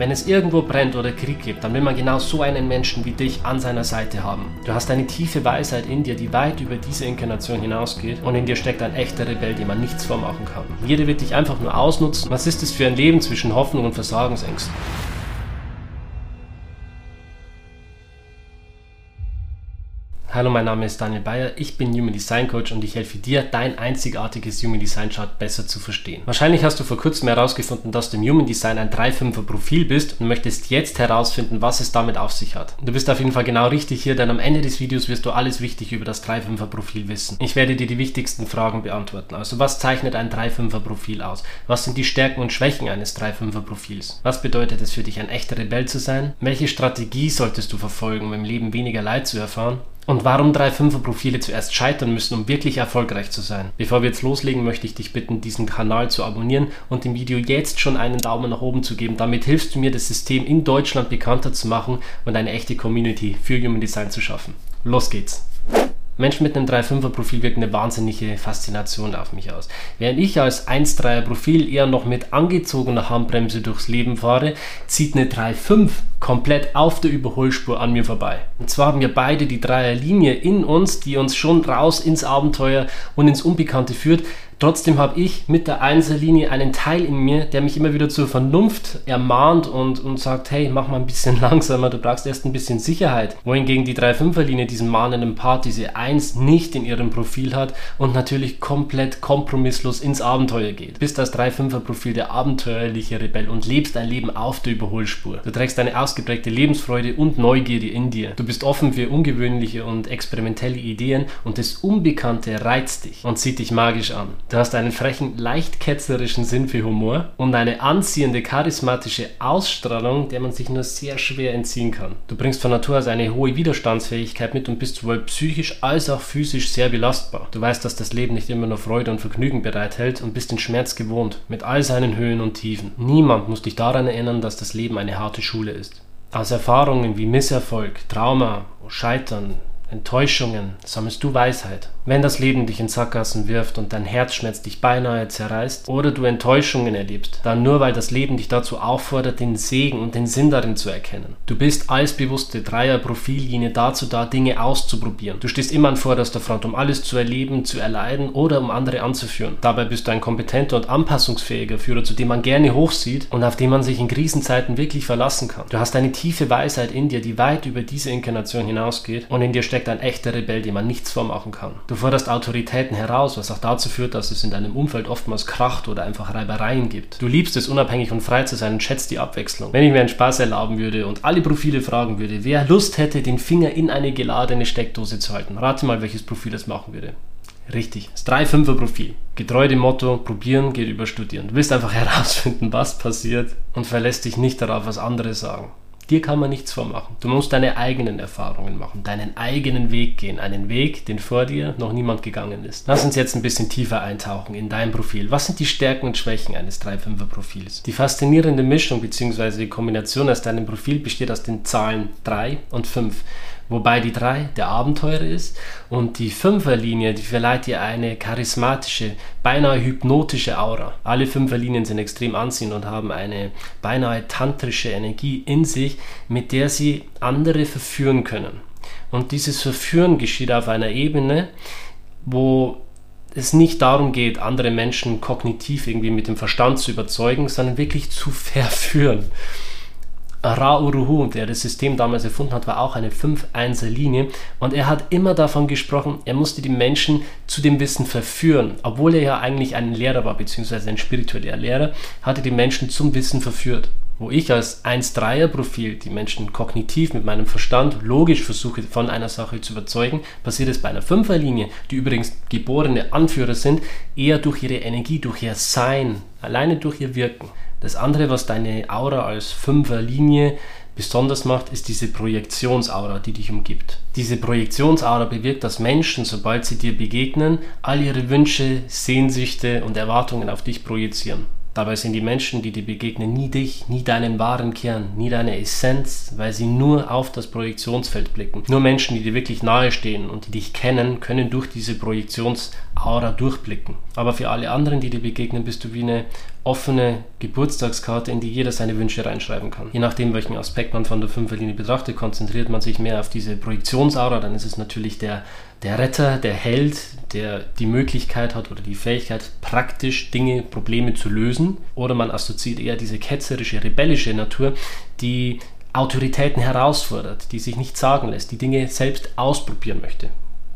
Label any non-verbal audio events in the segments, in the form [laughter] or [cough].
Wenn es irgendwo brennt oder Krieg gibt, dann will man genau so einen Menschen wie dich an seiner Seite haben. Du hast eine tiefe Weisheit in dir, die weit über diese Inkarnation hinausgeht und in dir steckt ein echter Rebell, dem man nichts vormachen kann. Jeder wird dich einfach nur ausnutzen. Was ist es für ein Leben zwischen Hoffnung und Versagensängsten? Hallo, mein Name ist Daniel Bayer, ich bin Human Design Coach und ich helfe dir, dein einzigartiges Human Design Chart besser zu verstehen. Wahrscheinlich hast du vor kurzem herausgefunden, dass du im Human Design ein 3-5er Profil bist und möchtest jetzt herausfinden, was es damit auf sich hat. Du bist auf jeden Fall genau richtig hier, denn am Ende des Videos wirst du alles wichtig über das 3-5er Profil wissen. Ich werde dir die wichtigsten Fragen beantworten. Also, was zeichnet ein 3-5er Profil aus? Was sind die Stärken und Schwächen eines 3-5er Profils? Was bedeutet es für dich, ein echter Rebell zu sein? Welche Strategie solltest du verfolgen, um im Leben weniger Leid zu erfahren? Und warum drei Fünfer-Profile zuerst scheitern müssen, um wirklich erfolgreich zu sein. Bevor wir jetzt loslegen, möchte ich dich bitten, diesen Kanal zu abonnieren und dem Video jetzt schon einen Daumen nach oben zu geben. Damit hilfst du mir, das System in Deutschland bekannter zu machen und eine echte Community für Human Design zu schaffen. Los geht's! Menschen mit einem 3-5er-Profil wirken eine wahnsinnige Faszination auf mich aus. Während ich als 1-3er-Profil eher noch mit angezogener Handbremse durchs Leben fahre, zieht eine 3-5 komplett auf der Überholspur an mir vorbei. Und zwar haben wir beide die Dreierlinie in uns, die uns schon raus ins Abenteuer und ins Unbekannte führt, Trotzdem habe ich mit der Einserlinie einen Teil in mir, der mich immer wieder zur Vernunft ermahnt und, und sagt, hey, mach mal ein bisschen [laughs] langsamer, du brauchst erst ein bisschen Sicherheit. Wohingegen die 3-5er-Linie diesen mahnenden Part, diese 1 nicht in ihrem Profil hat und natürlich komplett kompromisslos ins Abenteuer geht. Bist als 3-5er-Profil der abenteuerliche Rebell und lebst ein Leben auf der Überholspur. Du trägst eine ausgeprägte Lebensfreude und Neugierde in dir. Du bist offen für ungewöhnliche und experimentelle Ideen und das Unbekannte reizt dich und zieht dich magisch an. Du hast einen frechen, leicht ketzerischen Sinn für Humor und eine anziehende, charismatische Ausstrahlung, der man sich nur sehr schwer entziehen kann. Du bringst von Natur aus eine hohe Widerstandsfähigkeit mit und bist sowohl psychisch als auch physisch sehr belastbar. Du weißt, dass das Leben nicht immer nur Freude und Vergnügen bereithält und bist den Schmerz gewohnt, mit all seinen Höhen und Tiefen. Niemand muss dich daran erinnern, dass das Leben eine harte Schule ist. Aus Erfahrungen wie Misserfolg, Trauma, Scheitern, Enttäuschungen sammelst du Weisheit. Wenn das Leben dich in Sackgassen wirft und dein Herzschmerz dich beinahe zerreißt oder du Enttäuschungen erlebst, dann nur weil das Leben dich dazu auffordert, den Segen und den Sinn darin zu erkennen. Du bist als bewusste Dreier-Profillinie dazu da, Dinge auszuprobieren. Du stehst immer an vorderster Front, um alles zu erleben, zu erleiden oder um andere anzuführen. Dabei bist du ein kompetenter und anpassungsfähiger Führer, zu dem man gerne hochsieht und auf den man sich in Krisenzeiten wirklich verlassen kann. Du hast eine tiefe Weisheit in dir, die weit über diese Inkarnation hinausgeht und in dir steckt ein echter Rebell, dem man nichts vormachen kann. Du forderst Autoritäten heraus, was auch dazu führt, dass es in deinem Umfeld oftmals kracht oder einfach Reibereien gibt. Du liebst es, unabhängig und frei zu sein und schätzt die Abwechslung. Wenn ich mir einen Spaß erlauben würde und alle Profile fragen würde, wer Lust hätte, den Finger in eine geladene Steckdose zu halten, rate mal, welches Profil das machen würde. Richtig, das 3-5er-Profil. Getreu dem Motto, probieren geht über studieren. Du willst einfach [laughs] herausfinden, was passiert und verlässt dich nicht darauf, was andere sagen. Dir kann man nichts vormachen. Du musst deine eigenen Erfahrungen machen, deinen eigenen Weg gehen, einen Weg, den vor dir noch niemand gegangen ist. Lass uns jetzt ein bisschen tiefer eintauchen in dein Profil. Was sind die Stärken und Schwächen eines 3-5er Profils? Die faszinierende Mischung bzw. die Kombination aus deinem Profil besteht aus den Zahlen 3 und 5 wobei die 3 der Abenteurer ist und die 5er Linie, die verleiht dir eine charismatische, beinahe hypnotische Aura. Alle 5er Linien sind extrem anziehend und haben eine beinahe tantrische Energie in sich, mit der sie andere verführen können. Und dieses Verführen geschieht auf einer Ebene, wo es nicht darum geht, andere Menschen kognitiv irgendwie mit dem Verstand zu überzeugen, sondern wirklich zu [laughs] verführen. Ra-Uruhu, der das System damals erfunden hat, war auch eine 5-1er-Linie und er hat immer davon gesprochen, er musste die Menschen zu dem Wissen verführen. Obwohl er ja eigentlich ein Lehrer war, beziehungsweise ein spiritueller Lehrer, hat er die Menschen zum Wissen verführt. Wo ich als 1-3er-Profil die Menschen kognitiv mit meinem Verstand logisch versuche, von einer Sache zu überzeugen, passiert es bei einer 5er-Linie, die übrigens geborene Anführer sind, eher durch ihre Energie, durch ihr Sein, alleine durch ihr Wirken. Das andere, was deine Aura als Fünferlinie besonders macht, ist diese Projektionsaura, die dich umgibt. Diese Projektionsaura bewirkt, dass Menschen, sobald sie dir begegnen, all ihre Wünsche, Sehnsüchte und Erwartungen auf dich projizieren. Dabei sind die Menschen, die dir begegnen, nie dich, nie deinen wahren Kern, nie deine Essenz, weil sie nur auf das Projektionsfeld blicken. Nur Menschen, die dir wirklich nahe stehen und die dich kennen, können durch diese Projektionsaura durchblicken. Aber für alle anderen, die dir begegnen, bist du wie eine offene Geburtstagskarte, in die jeder seine Wünsche reinschreiben kann. Je nachdem, welchen Aspekt man von der Fünferlinie betrachtet, konzentriert man sich mehr auf diese Projektionsaura, dann ist es natürlich der, der Retter, der Held, der die Möglichkeit hat oder die Fähigkeit, praktisch Dinge, Probleme zu lösen. Oder man assoziiert eher diese ketzerische, rebellische Natur, die Autoritäten herausfordert, die sich nicht sagen lässt, die Dinge selbst ausprobieren möchte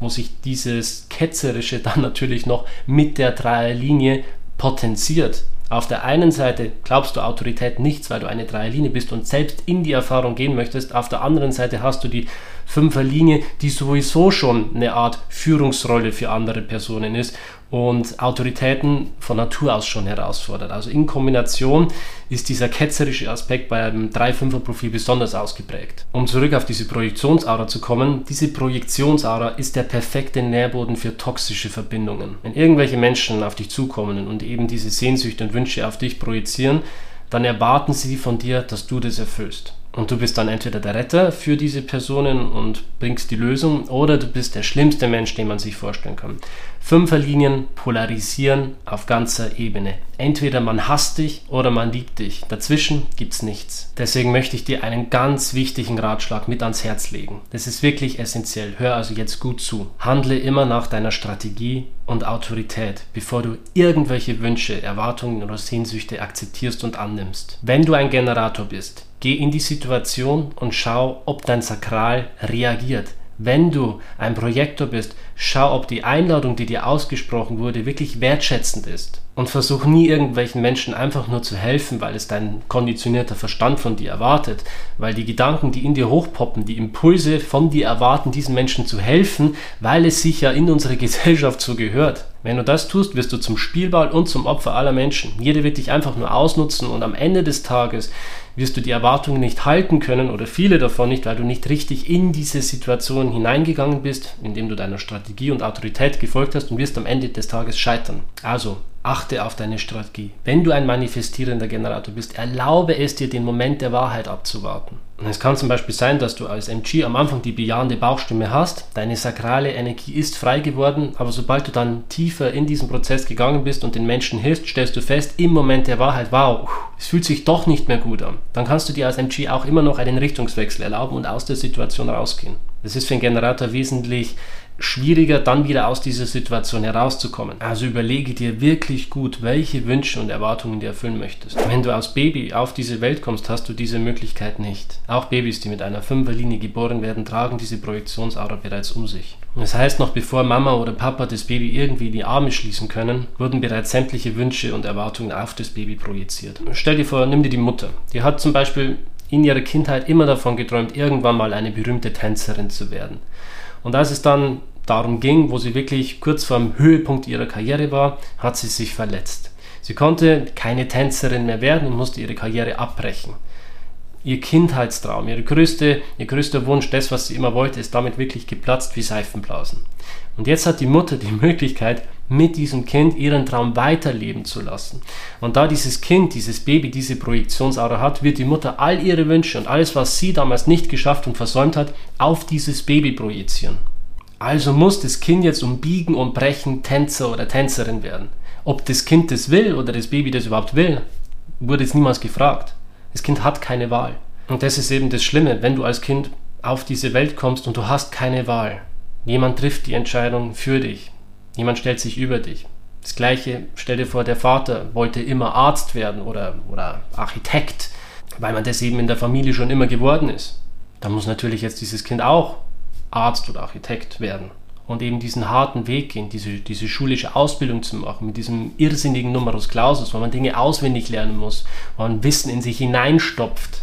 wo sich dieses Ketzerische [laughs] dann natürlich noch mit der Dreierlinie potenziert. Auf der einen Seite glaubst du Autorität nichts, weil du eine Dreierlinie bist und selbst in die Erfahrung gehen möchtest. Auf der anderen Seite hast du die Fünferlinie, die sowieso schon eine Art Führungsrolle für andere Personen ist und Autoritäten von Natur aus schon herausfordert. Also in Kombination ist dieser ketzerische Aspekt bei einem 3-5er-Profil besonders ausgeprägt. Um zurück auf diese Projektionsaura zu kommen, diese Projektionsaura ist der perfekte Nährboden für toxische Verbindungen. Wenn irgendwelche Menschen auf dich zukommen und eben diese Sehnsüchte und Wünsche auf dich projizieren, dann erwarten sie von dir, dass du das erfüllst. Und du bist dann entweder der Retter für diese Personen und bringst die Lösung oder du bist der schlimmste Mensch, den man sich vorstellen kann. Fünferlinien polarisieren auf ganzer Ebene. Entweder man hasst dich oder man liebt dich. Dazwischen gibt's nichts. Deswegen möchte ich dir einen ganz wichtigen Ratschlag mit ans Herz legen. Das ist wirklich essentiell. Hör also jetzt gut zu. Handle immer nach deiner Strategie und Autorität, bevor du irgendwelche Wünsche, Erwartungen oder Sehnsüchte akzeptierst und annimmst. Wenn du ein Generator bist, Geh in die Situation und schau, ob dein Sakral reagiert. Wenn du ein Projektor bist, schau, ob die Einladung, die dir ausgesprochen wurde, wirklich wertschätzend ist. Und versuch nie irgendwelchen Menschen einfach nur zu helfen, weil es dein konditionierter Verstand von dir erwartet. Weil die Gedanken, die in dir hochpoppen, die Impulse von dir erwarten, diesen Menschen zu helfen, weil es sich ja in unsere [laughs] Gesellschaft so gehört. Wenn du das tust, wirst du zum Spielball und zum Opfer aller Menschen. Jeder wird dich einfach nur ausnutzen und am Ende des Tages wirst du die Erwartungen nicht halten können oder viele davon nicht, weil du nicht richtig in diese Situation hineingegangen bist, indem du deiner Strategie und Autorität gefolgt hast und wirst am Ende des Tages scheitern. Also achte auf deine Strategie. Wenn du ein manifestierender Generator bist, erlaube es dir, den Moment der Wahrheit abzuwarten. Es kann zum Beispiel sein, dass du als MG am Anfang die bejahende Bauchstimme hast, deine sakrale Energie ist frei geworden, aber sobald du dann tiefer in diesen Prozess gegangen bist und den Menschen hilfst, stellst du fest, im Moment der Wahrheit, wow, es fühlt sich doch nicht mehr gut an. Dann kannst du dir als MG auch immer noch einen Richtungswechsel erlauben und aus der Situation rausgehen. Das ist für einen Generator wesentlich schwieriger, dann wieder aus dieser Situation herauszukommen. Also überlege dir wirklich gut, welche Wünsche und Erwartungen du erfüllen möchtest. Wenn du als Baby auf diese Welt kommst, hast du diese Möglichkeit nicht. Auch Babys, die mit einer Fünferlinie geboren werden, tragen diese Projektionsaura bereits um sich. Das heißt, noch bevor Mama oder Papa das Baby irgendwie in die Arme schließen können, wurden bereits sämtliche Wünsche und Erwartungen auf das Baby projiziert. Stell dir vor, nimm dir die Mutter. Die hat zum Beispiel in ihrer Kindheit immer davon geträumt, irgendwann mal eine berühmte Tänzerin zu werden. Und als es dann darum ging, wo sie wirklich kurz vor dem Höhepunkt ihrer Karriere war, hat sie sich verletzt. Sie konnte keine Tänzerin mehr werden und musste ihre Karriere abbrechen. Ihr Kindheitstraum, ihre größte, ihr größter Wunsch, das, was sie immer wollte, ist damit wirklich geplatzt wie Seifenblasen. Und jetzt hat die Mutter die Möglichkeit, mit diesem Kind ihren Traum weiterleben zu lassen. Und da dieses Kind, dieses Baby, diese Projektionsaura hat, wird die Mutter all ihre Wünsche und alles, was sie damals nicht geschafft und versäumt hat, auf dieses Baby projizieren. Also muss das Kind jetzt um Biegen und Brechen Tänzer oder Tänzerin werden. Ob das Kind das will oder das Baby das überhaupt will, wurde jetzt niemals gefragt. Das Kind hat keine Wahl. Und das ist eben das Schlimme, wenn du als Kind auf diese Welt kommst und du hast keine Wahl. Jemand trifft die Entscheidung für dich. Jemand stellt sich über dich. Das gleiche, stell dir vor, der Vater wollte immer Arzt werden oder, oder Architekt, weil man das eben in der Familie schon immer geworden ist. Da muss natürlich jetzt dieses Kind auch Arzt oder Architekt werden und eben diesen harten Weg gehen, diese, diese schulische Ausbildung zu machen, mit diesem irrsinnigen Numerus Clausus, wo man Dinge auswendig lernen muss, wo man Wissen in sich hineinstopft.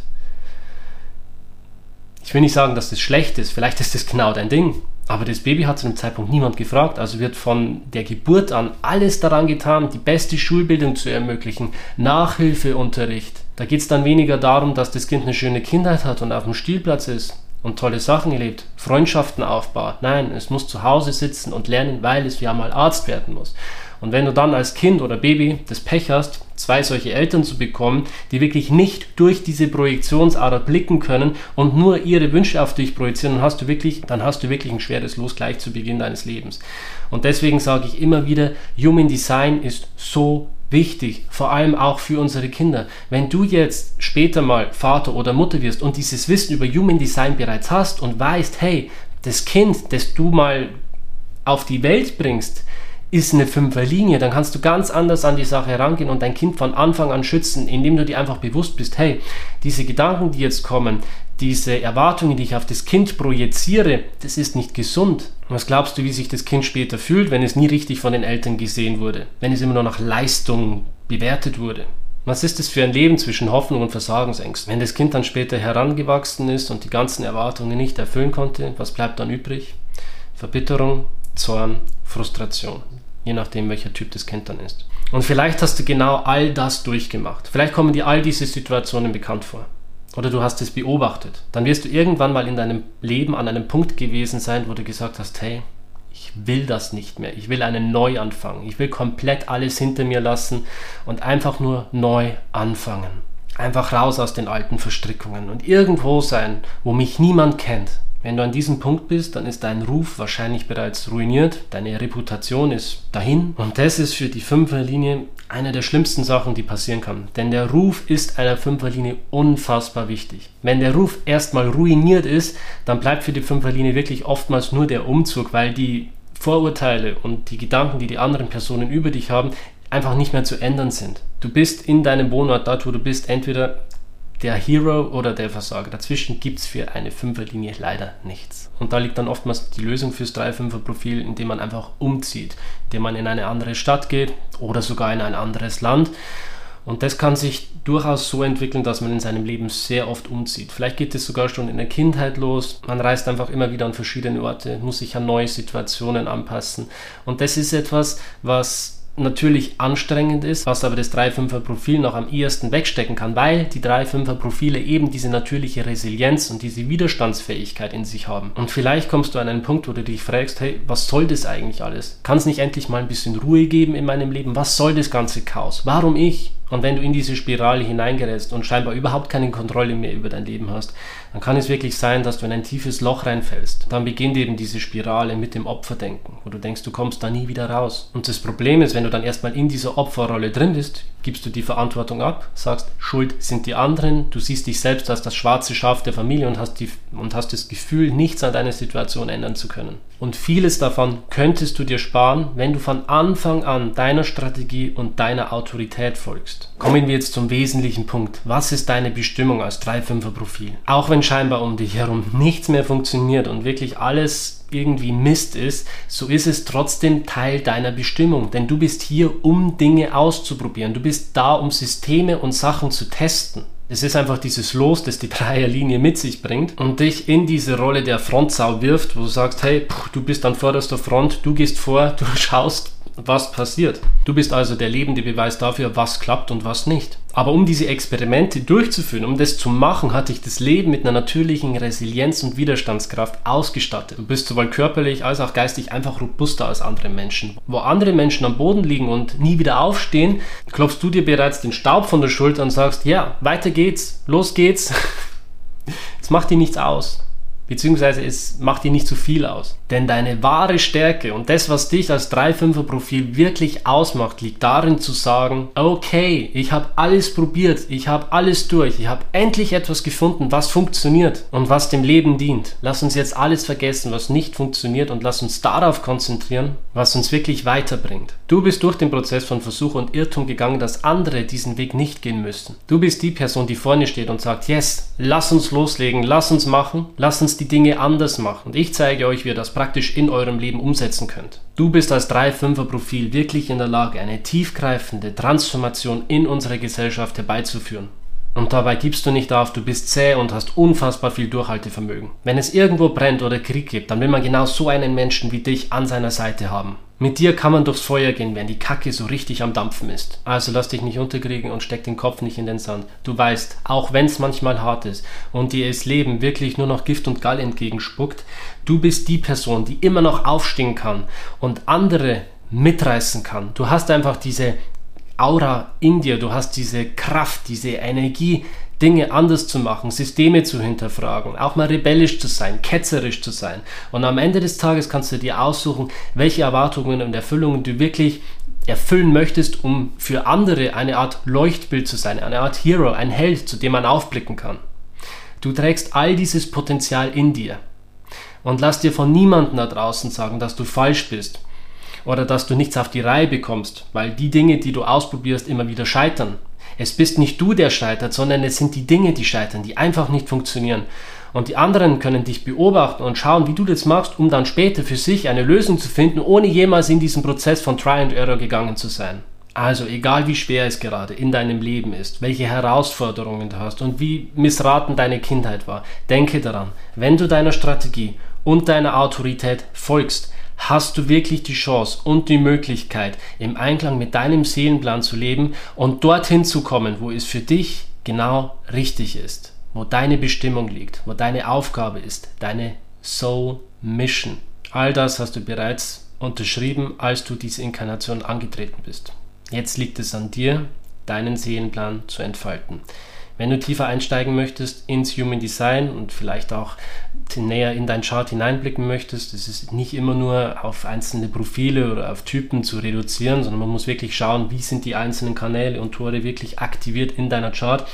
Ich will nicht sagen, dass das schlecht ist, vielleicht ist das genau dein Ding, aber das Baby hat zu dem Zeitpunkt niemand gefragt, also wird von der Geburt an alles daran getan, die beste Schulbildung zu ermöglichen, Nachhilfeunterricht. Da geht es dann weniger darum, dass das Kind eine schöne Kindheit hat und auf dem Spielplatz ist, und tolle Sachen erlebt, Freundschaften aufbaut. Nein, es muss zu Hause sitzen und lernen, weil es ja mal Arzt werden muss. Und wenn du dann als Kind oder Baby das Pech hast, zwei solche Eltern zu bekommen, die wirklich nicht durch diese Projektionsader blicken können und nur ihre Wünsche auf dich projizieren, dann hast du wirklich, dann hast du wirklich ein schweres Los gleich zu Beginn deines Lebens. Und deswegen sage ich immer wieder, Human Design ist so wichtig, vor allem auch für unsere Kinder. Wenn du jetzt später mal Vater oder Mutter wirst und dieses Wissen über Human Design bereits hast und weißt, hey, das Kind, das du mal auf die Welt bringst, ist eine Fünferlinie, dann kannst du ganz anders an die Sache herangehen und dein Kind von Anfang an schützen, indem du dir einfach bewusst bist, hey, diese Gedanken, die jetzt kommen, diese Erwartungen, die ich auf das Kind projiziere, das ist nicht gesund. Was glaubst du, wie sich das Kind später fühlt, wenn es nie richtig von den Eltern gesehen wurde, wenn es immer nur nach Leistung bewertet wurde? Was ist das für ein Leben zwischen Hoffnung und Versagensängsten? Wenn das Kind dann später herangewachsen ist und die ganzen Erwartungen nicht erfüllen konnte, was bleibt dann übrig? Verbitterung, Zorn, Frustration, je nachdem, welcher Typ das Kind dann ist. Und vielleicht hast du genau all das durchgemacht. Vielleicht kommen dir all diese Situationen bekannt vor. Oder du hast es beobachtet. Dann wirst du irgendwann mal in deinem Leben an einem Punkt gewesen sein, wo du gesagt hast, hey, ich will das nicht mehr. Ich will einen Neuanfang. Ich will komplett alles hinter mir lassen und einfach nur neu anfangen. Einfach raus aus den alten Verstrickungen und irgendwo sein, wo mich niemand kennt, wenn du an diesem Punkt bist, dann ist dein Ruf wahrscheinlich bereits ruiniert, deine Reputation ist dahin und das ist für die Fünferlinie eine der schlimmsten Sachen, die passieren kann. Denn der Ruf ist einer Fünferlinie unfassbar wichtig. Wenn der Ruf erstmal ruiniert ist, dann bleibt für die Fünferlinie wirklich oftmals nur der Umzug, weil die Vorurteile und die Gedanken, die die anderen Personen über dich haben, einfach nicht mehr zu ändern sind. Du bist in deinem Wohnort, dort wo du bist, entweder der Hero oder der Versager. Dazwischen gibt es für eine Fünferlinie leider nichts. Und da liegt dann oftmals die Lösung fürs 3-5er-Profil, indem man einfach umzieht, indem man in eine andere Stadt geht oder sogar in ein anderes Land. Und das kann sich durchaus so entwickeln, dass man in seinem Leben sehr oft umzieht. Vielleicht geht es sogar schon in der Kindheit los. Man reist einfach immer wieder an verschiedene Orte, muss sich an neue Situationen anpassen. Und das ist etwas, was natürlich anstrengend ist, was aber das 3-5er Profil noch am ehesten wegstecken kann, weil die 3-5er Profile eben diese natürliche Resilienz und diese Widerstandsfähigkeit in sich haben. Und vielleicht kommst du an einen Punkt, wo du dich fragst, hey, was soll das eigentlich alles? Kann es nicht endlich mal ein bisschen Ruhe geben in meinem Leben? Was soll das ganze Chaos? Warum ich? Und wenn du in diese Spirale hineingerätst und scheinbar überhaupt keine Kontrolle mehr über dein Leben hast, dann kann es wirklich sein, dass du in ein tiefes Loch reinfällst. Dann beginnt eben diese Spirale mit dem Opferdenken, wo du denkst, du kommst da nie wieder raus. Und das Problem ist, wenn du dann erstmal in dieser Opferrolle drin bist, gibst du die Verantwortung ab, sagst, Schuld sind die anderen, du siehst dich selbst als das schwarze Schaf der Familie und hast, die, und hast das Gefühl, nichts an deiner Situation ändern zu können. Und vieles davon könntest du dir sparen, wenn du von Anfang an deiner Strategie und deiner Autorität folgst. Kommen wir jetzt zum wesentlichen Punkt. Was ist deine Bestimmung als 3-5er Profil? Auch wenn scheinbar um dich herum nichts mehr funktioniert und wirklich alles irgendwie Mist ist, so ist es trotzdem Teil deiner Bestimmung. Denn du bist hier, um Dinge auszuprobieren. Du bist da, um Systeme und Sachen zu testen. Es ist einfach dieses Los, das die Dreierlinie mit sich bringt und dich in diese Rolle der Frontsau wirft, wo du sagst, hey, puh, du bist an vorderster Front, du gehst vor, [laughs] du schaust, was passiert. Du bist also der lebende Beweis dafür, was klappt und was nicht. Aber um diese Experimente durchzuführen, um das zu machen, hat dich das Leben mit einer natürlichen Resilienz und Widerstandskraft ausgestattet. Du bist sowohl körperlich als auch geistig einfach robuster als andere Menschen. Wo andere Menschen am Boden liegen und nie wieder aufstehen, klopfst du dir bereits den Staub von der Schulter und sagst, ja, weiter geht's, los geht's. [laughs] Es macht dir nichts aus beziehungsweise es macht dir nicht zu viel aus. Denn deine wahre Stärke und das, was dich als 3-5er-Profil wirklich ausmacht, liegt darin zu sagen, okay, ich habe alles probiert, ich habe alles durch, ich habe endlich etwas gefunden, was funktioniert und was dem Leben dient. Lass uns jetzt alles vergessen, was nicht funktioniert und lass uns darauf konzentrieren, was uns wirklich weiterbringt. Du bist durch den Prozess von Versuch und Irrtum gegangen, dass andere diesen Weg nicht gehen müssen. Du bist die Person, die vorne steht und sagt, yes, lass uns loslegen, lass uns machen, lass uns die Dinge anders machen. Und ich zeige euch, wie ihr das praktisch in eurem Leben umsetzen könnt. Du bist als 3-5er-Profil wirklich in der Lage, eine tiefgreifende Transformation in unserer Gesellschaft herbeizuführen. Und dabei gibst du nicht auf, du bist zäh und hast unfassbar viel Durchhaltevermögen. Wenn es irgendwo brennt oder Krieg gibt, dann will man genau so einen Menschen wie dich an seiner Seite haben. Mit dir kann man durchs Feuer gehen, wenn die Kacke so richtig am Dampfen ist. Also lass dich nicht unterkriegen und steck den Kopf nicht in den Sand. Du weißt, auch wenn es manchmal hart ist und dir das Leben wirklich nur noch Gift und Gall entgegenspuckt, du bist die Person, die immer noch aufstehen kann und andere mitreißen kann. Du hast einfach diese Aura in dir, du hast diese Kraft, diese Energie, Dinge anders zu machen, Systeme zu hinterfragen, auch mal rebellisch zu sein, ketzerisch zu sein. Und am Ende des Tages kannst du dir aussuchen, welche Erwartungen und Erfüllungen du wirklich erfüllen möchtest, um für andere eine Art Leuchtbild zu sein, eine Art Hero, ein Held, zu dem man aufblicken kann. Du trägst all dieses Potenzial in dir. Und lass dir von niemandem da draußen sagen, dass du falsch bist oder dass du nichts auf die Reihe bekommst, weil die Dinge, die du ausprobierst, immer wieder scheitern. Es bist nicht du, der scheitert, sondern es sind die Dinge, die scheitern, die einfach nicht funktionieren. Und die anderen können dich beobachten und schauen, wie du das machst, um dann später für sich eine Lösung zu finden, ohne jemals in diesen Prozess von Try and Error gegangen zu sein. Also egal wie schwer es gerade in deinem Leben ist, welche Herausforderungen du hast und wie missraten deine Kindheit war, denke daran, wenn du deiner Strategie und deiner Autorität folgst, hast du wirklich die Chance und die Möglichkeit, im Einklang mit deinem Seelenplan zu leben und dorthin zu kommen, wo es für dich genau richtig ist, wo deine Bestimmung liegt, wo deine Aufgabe ist, deine Soul Mission. All das hast du bereits unterschrieben, als du diese Inkarnation angetreten bist. Jetzt liegt es an dir, deinen Seelenplan zu entfalten. Wenn du tiefer einsteigen möchtest ins Human Design und vielleicht auch näher in dein Chart hineinblicken möchtest, es ist nicht immer nur auf einzelne Profile oder auf Typen zu reduzieren, sondern man muss wirklich schauen, wie sind die einzelnen Kanäle und Tore wirklich aktiviert in deiner Chart.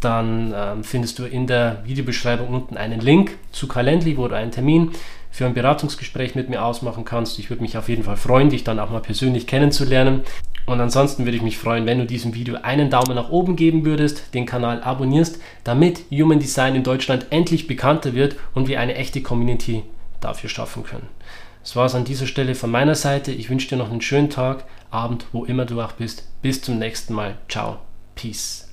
Dann ähm, findest du in der Videobeschreibung unten einen Link zu Calendly, wo du einen Termin für ein Beratungsgespräch mit mir ausmachen kannst. Ich würde mich auf jeden Fall freuen, dich dann auch mal persönlich kennenzulernen. Und ansonsten würde ich mich freuen, wenn du diesem Video einen Daumen nach oben geben würdest, den Kanal abonnierst, damit Human Design in Deutschland endlich bekannter wird und wir eine echte Community dafür schaffen können. Das war es an dieser Stelle von meiner Seite. Ich wünsche dir noch einen schönen Tag, Abend, wo immer du auch bist. Bis zum nächsten Mal. Ciao. Peace.